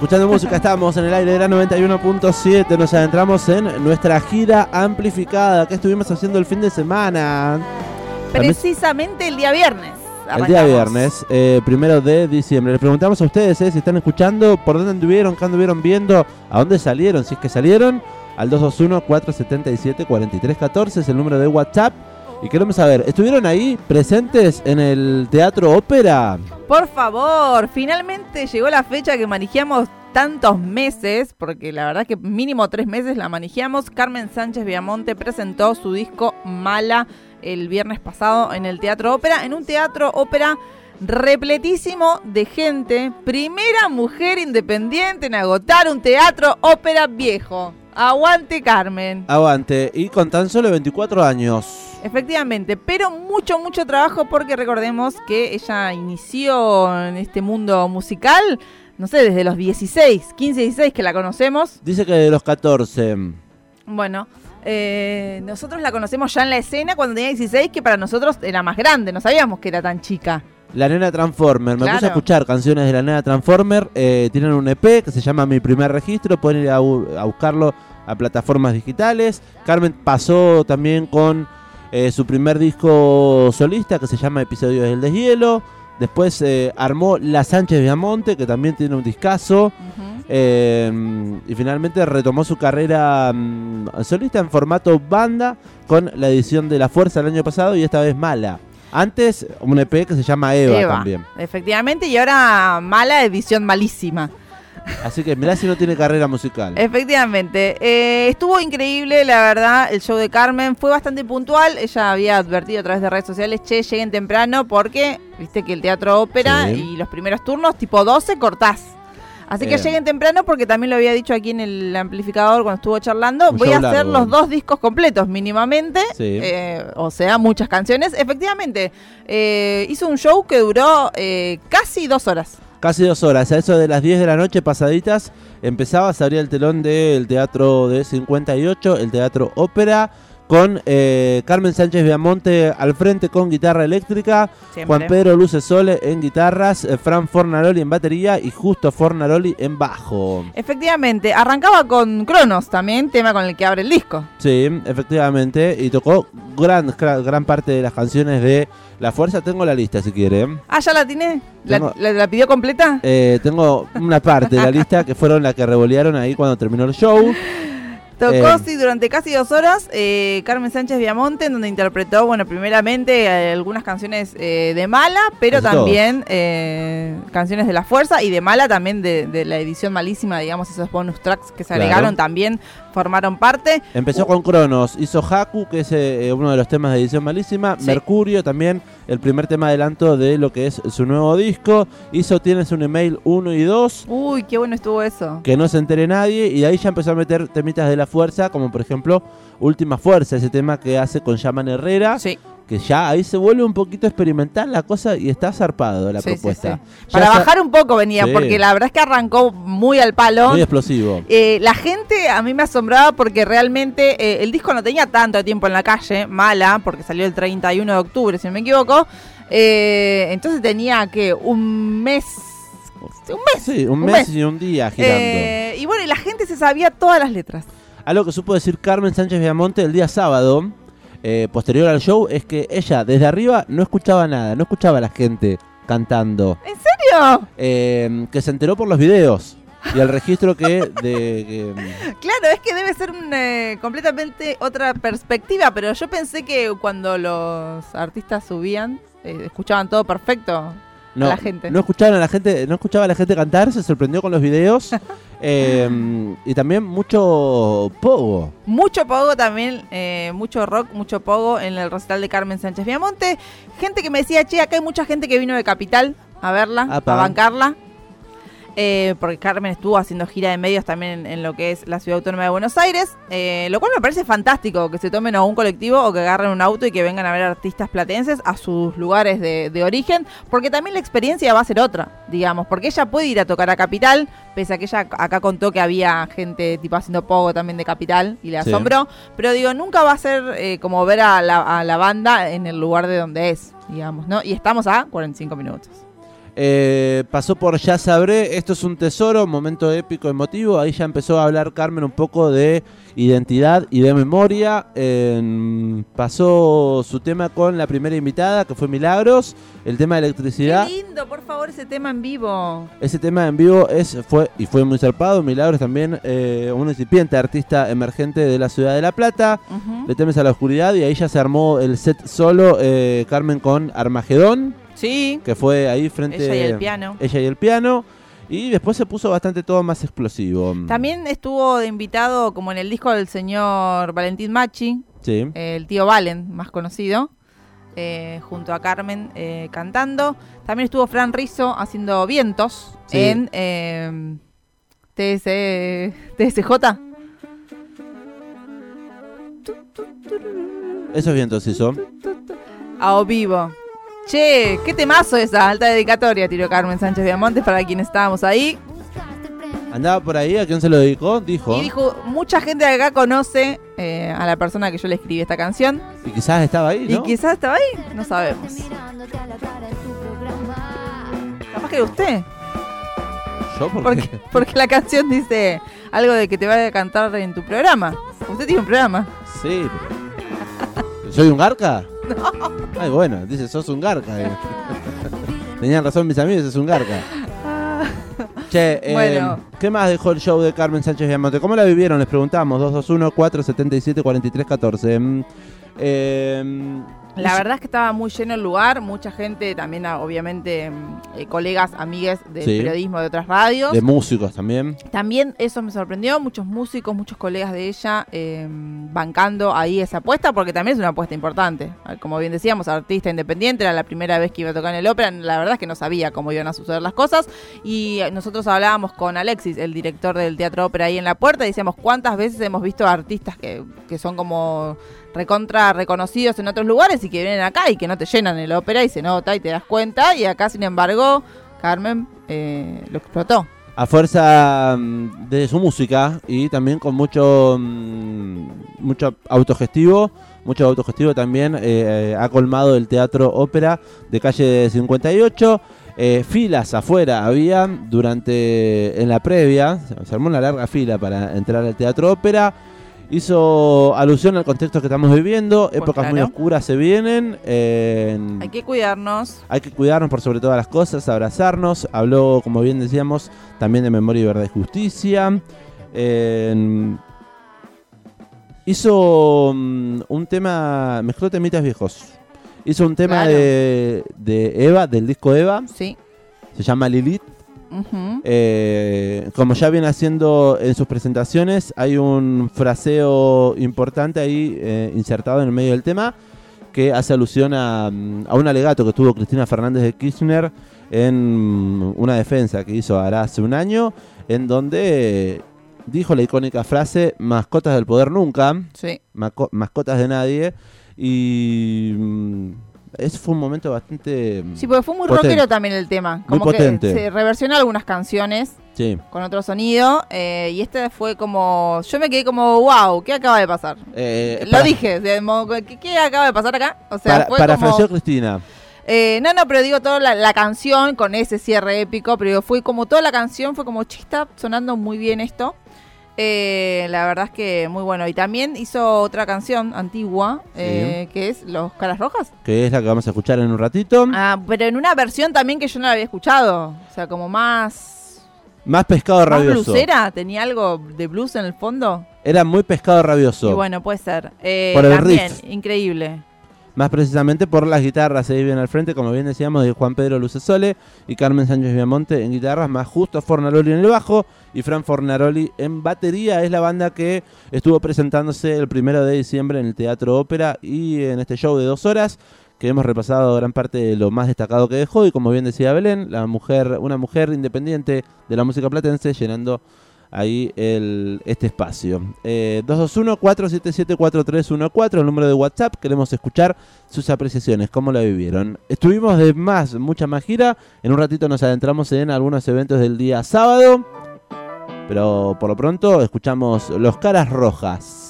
Escuchando música, estamos en el aire de la 91.7. Nos adentramos en nuestra gira amplificada que estuvimos haciendo el fin de semana. Precisamente el día viernes. El día viernes, eh, primero de diciembre. Les preguntamos a ustedes eh, si están escuchando, por dónde anduvieron, qué anduvieron viendo, a dónde salieron, si es que salieron. Al 221-477-4314 es el número de WhatsApp. Y queremos saber, ¿estuvieron ahí presentes en el Teatro Ópera? Por favor, finalmente llegó la fecha que manejamos tantos meses, porque la verdad que mínimo tres meses la manejamos. Carmen Sánchez Viamonte presentó su disco Mala el viernes pasado en el Teatro Ópera, en un teatro ópera repletísimo de gente. Primera mujer independiente en agotar un teatro ópera viejo. Aguante Carmen. Aguante, y con tan solo 24 años. Efectivamente, pero mucho, mucho trabajo porque recordemos que ella inició en este mundo musical, no sé, desde los 16, 15, 16 que la conocemos. Dice que de los 14. Bueno, eh, nosotros la conocemos ya en la escena cuando tenía 16, que para nosotros era más grande, no sabíamos que era tan chica. La nena Transformer, me puse a Claro. escuchar canciones de la nena Transformer. eh, tienen un EP que se llama Mi Primer Registro. Pueden ir a, a buscarlo a plataformas digitales. Carmen pasó también con eh, su primer disco solista que se llama Episodios del Deshielo. Después eh, armó La Sánchez Viamonte, que también tiene un discazo. Eh, y finalmente retomó su carrera mm, solista en formato banda con la edición de La Fuerza el año pasado y esta vez Mala. Antes un EP que se llama Eva, Eva, también. Efectivamente, y ahora mala edición malísima. Así que mirá si no tiene carrera musical. Efectivamente. Eh, estuvo increíble, la verdad, el show de Carmen. Fue bastante puntual. Ella había advertido a través de redes sociales, che, lleguen temprano porque, viste que el teatro ópera Sí. y los primeros turnos, tipo 12, cortás. Así que lleguen temprano porque también lo había dicho aquí en el amplificador cuando estuvo charlando. Un Voy a hacer largo. los dos discos completos mínimamente. Sí. Eh, o sea, muchas canciones. Efectivamente, eh, hizo un show que duró eh, casi dos horas. Casi dos horas. A eso de las 10 de la noche pasaditas empezaba, se abría el telón del Teatro de 58, el Teatro Ópera, con eh, Carmen Sánchez Viamonte al frente con guitarra eléctrica, Siempre. Juan Pedro Luce Sole en guitarras, eh, Fran Fornaroli en batería y Justo Fornaroli en bajo. Efectivamente, arrancaba con Cronos también, tema con el que abre el disco. Sí, efectivamente, y tocó gran, gran, parte de las canciones de La Fuerza. Tengo la lista si quieren. Ah, ya la tiene. ¿La, Tengo- la- la pidió completa? Eh, tengo una parte de la lista que fueron las que revolearon ahí cuando terminó el show. Tocó eh. sí, durante casi dos horas eh, Carmen Sánchez Viamonte, en donde interpretó, bueno, primeramente eh, algunas canciones eh, de Mala, pero Casi también eh, canciones de La Fuerza y de Mala también de, de la edición malísima, digamos, esos bonus tracks que se Claro. agregaron también formaron parte. Empezó con Cronos, hizo Haku, que es eh, uno de los temas de edición malísima. Sí. Mercurio, también el primer tema adelanto de lo que es su nuevo disco. Hizo Tienes un email 1 y 2, Uy, qué bueno estuvo eso. que no se entere nadie. Y de ahí ya empezó a meter temitas de la fuerza, como por ejemplo Última Fuerza, ese tema que hace con Yaman Herrera. Sí. Que ya ahí se vuelve un poquito experimental la cosa y está zarpado la Sí, propuesta. sí. Para bajar un poco venía, porque la verdad es que arrancó muy al palo. Muy explosivo. Eh, la gente a mí me asombraba porque realmente eh, el disco no tenía tanto tiempo en la calle, mala, porque salió el 31 de octubre, si no me equivoco. Eh, entonces tenía que un mes. Un mes. Sí, un, un mes, mes. y un día girando. Eh, y bueno, y la gente se sabía todas las letras. Algo que supo decir Carmen Sánchez Viamonte el día sábado, eh, posterior al show, es que ella desde arriba no escuchaba nada, no escuchaba a la gente cantando. ¿En serio? Eh, que se enteró por los videos y el registro que de que, Claro, es que debe ser un, eh, completamente otra perspectiva, pero yo pensé que cuando los artistas subían, eh, escuchaban todo perfecto. No, la gente. no escuchaban a la gente, no escuchaba a la gente cantar, se sorprendió con los videos eh, y también mucho pogo. Mucho pogo también, eh, mucho rock, mucho pogo en el recital de Carmen Sánchez Viamonte. Gente que me decía, che, acá hay mucha gente que vino de Capital a verla, Apa. a bancarla. Eh, porque Carmen estuvo haciendo gira de medios también en, en lo que es la ciudad autónoma de Buenos Aires, eh, lo cual me parece fantástico que se tomen a un colectivo o que agarren un auto y que vengan a ver artistas platenses a sus lugares de, de origen, porque también la experiencia va a ser otra, digamos, porque ella puede ir a tocar a Capital, pese a que ella acá contó que había gente tipo haciendo poco también de Capital y le Sí. asombró, pero digo, nunca va a ser eh, como ver a la, a la banda en el lugar de donde es, digamos, ¿no? Y estamos a 45 minutos. Eh, pasó por Ya Sabré, esto es un tesoro, momento épico, emotivo. Ahí ya empezó a hablar Carmen un poco de identidad y de memoria. Pasó su tema con la primera invitada, que fue Milagros. El tema de electricidad. Qué lindo, por favor, ese tema en vivo. Ese tema en vivo es, fue y fue muy zarpado. Milagros también, eh, un incipiente artista emergente de la ciudad de La Plata. Le temes a la oscuridad y ahí ya se armó el set solo, eh, Carmen con Armagedón, Sí, que fue ahí frente ella y el piano. ella y el piano. Y después se puso bastante todo más explosivo. También estuvo de invitado, como en el disco del señor Valentín Machi, Sí. el tío Valen, más conocido, eh, junto a Carmen eh, cantando. También estuvo Fran Rizzo haciendo vientos Sí. en eh, TS, TSJ. Esos vientos hizo. A o vivo. Che, qué temazo esa alta dedicatoria, tiró Carmen Sánchez Viamontes para quienes estábamos ahí. Andaba por ahí, ¿a quién se lo dedicó? Dijo. Y dijo, mucha gente de acá conoce eh, a la persona que yo le escribí esta canción. Y quizás estaba ahí, Y ¿no? quizás estaba ahí, no sabemos. Capaz que era usted. ¿Yo? ¿Por Porque, qué? porque la canción dice algo de que te va a cantar en tu programa. Usted tiene un programa. Sí. ¿Soy un garca? Ay, bueno, dice, sos un garca. Tenían razón mis amigos, es un garca. Che, eh, Bueno. ¿qué más dejó el show de Carmen Sánchez Viamonte? ¿Cómo la vivieron? Les preguntamos. 221-477-4314. Mm, eh, La verdad es que estaba muy lleno el lugar, mucha gente, también ah, obviamente mm, eh, colegas, amigues del Sí. periodismo de otras radios. de músicos también. También eso me sorprendió, muchos músicos, muchos colegas de ella eh, bancando ahí esa apuesta, porque también es una apuesta importante. Ah, Como bien decíamos, artista independiente, era la primera vez que iba a tocar en el ópera, la verdad es que no sabía cómo iban a suceder las cosas. Y eh, nosotros hablábamos con Alexis, el director del Teatro Ópera, ahí en la puerta, y decíamos cuántas veces hemos visto artistas que, que son como recontra reconocidos en otros lugares y que vienen acá y que no te llenan el ópera y se nota y te das cuenta, y acá sin embargo Carmen eh, lo explotó. A fuerza mm, de su música y también con mucho mm, mucho autogestivo, mucho autogestivo también eh, eh, ha colmado el teatro ópera de calle 58. Eh, filas afuera había durante en la previa, se armó una larga fila para entrar al teatro ópera. Hizo alusión al contexto que estamos viviendo, épocas muy oscuras se vienen. eh, en- Hay que cuidarnos. hay que cuidarnos por sobre todas las cosas, abrazarnos. Habló, como bien decíamos, también de memoria y verdad y justicia. Eh, hizo mm, un tema, mezcló temitas viejos. Hizo un tema Claro. de, de Eva, del disco Eva, Sí. se llama Lilith. Eh, como ya viene haciendo en sus presentaciones, hay un fraseo importante ahí eh, insertado en el medio del tema que hace alusión a, mm, a un alegato que tuvo Cristina Fernández de Kirchner en mm, una defensa que hizo hará hace un año, en donde dijo la icónica frase mascotas del poder nunca, Sí. mascotas de nadie, y mm, ese fue un momento bastante... mm, Sí, porque fue muy Potente. rockero también el tema. Muy Como potente. que se reversionó algunas canciones sí. con otro sonido. eh, y este fue como. Yo me quedé como, wow, ¿qué acaba de pasar? Eh, Lo para- dije, de modo, ¿qué, qué acaba de pasar acá? O sea, para, fue parafraseó como. Cristina. Eh, no, no, pero digo toda la, la canción con ese cierre épico, pero fue como toda la canción, fue como chista, sonando muy bien esto. Eh, la verdad es que muy bueno. Y también hizo otra canción antigua, eh, que es Los Caras Rojas. que es la que vamos a escuchar en un ratito. Ah, pero en una versión también que yo no la había escuchado. O sea, como más. Más pescado Más rabioso. blusera, tenía algo de blues en el fondo. Era muy pescado rabioso. Y bueno, puede ser. Eh, Por el también, riff. increíble. Más precisamente por las guitarras ahí bien al frente, como bien decíamos, de Juan Pedro Lucesole y Carmen Sánchez Viamonte en guitarras, más justo Fornaroli en el bajo y Fran Fornaroli en batería. Es la banda que estuvo presentándose el primero de diciembre en el Teatro Ópera y en este show de dos horas que hemos repasado gran parte de lo más destacado que dejó y como bien decía Belén, la mujer, una mujer independiente de la música platense llenando ahí el, este espacio. Eh, 221-477-4314, el número de WhatsApp. Queremos escuchar sus apreciaciones, cómo la vivieron. Estuvimos de más, mucha más gira. En un ratito nos adentramos en algunos eventos del día sábado. Pero por lo pronto escuchamos Los Caras Rojas.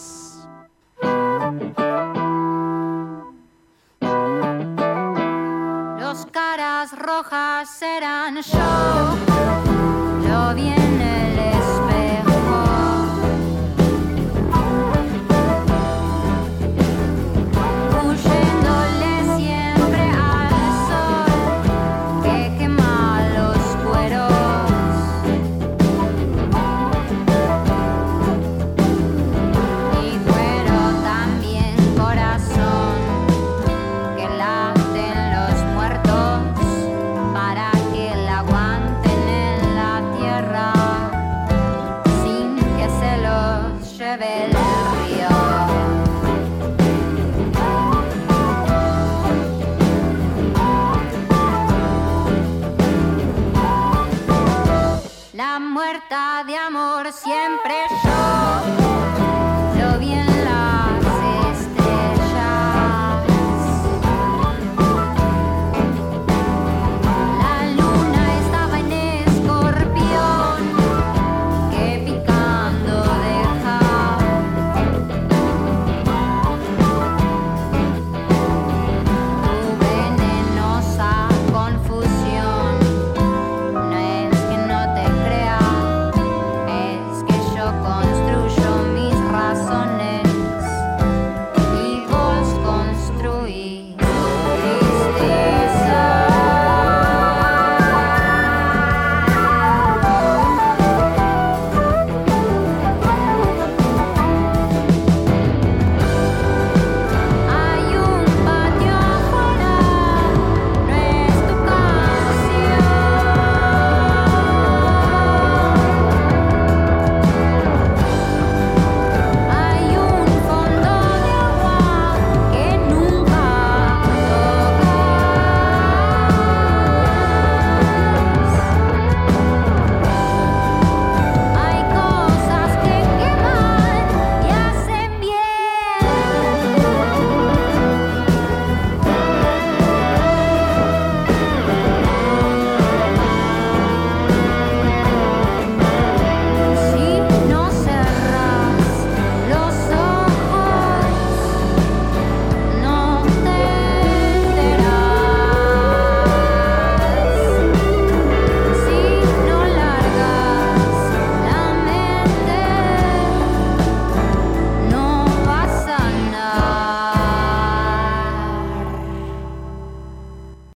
Los caras rojas serán yo. Siempre.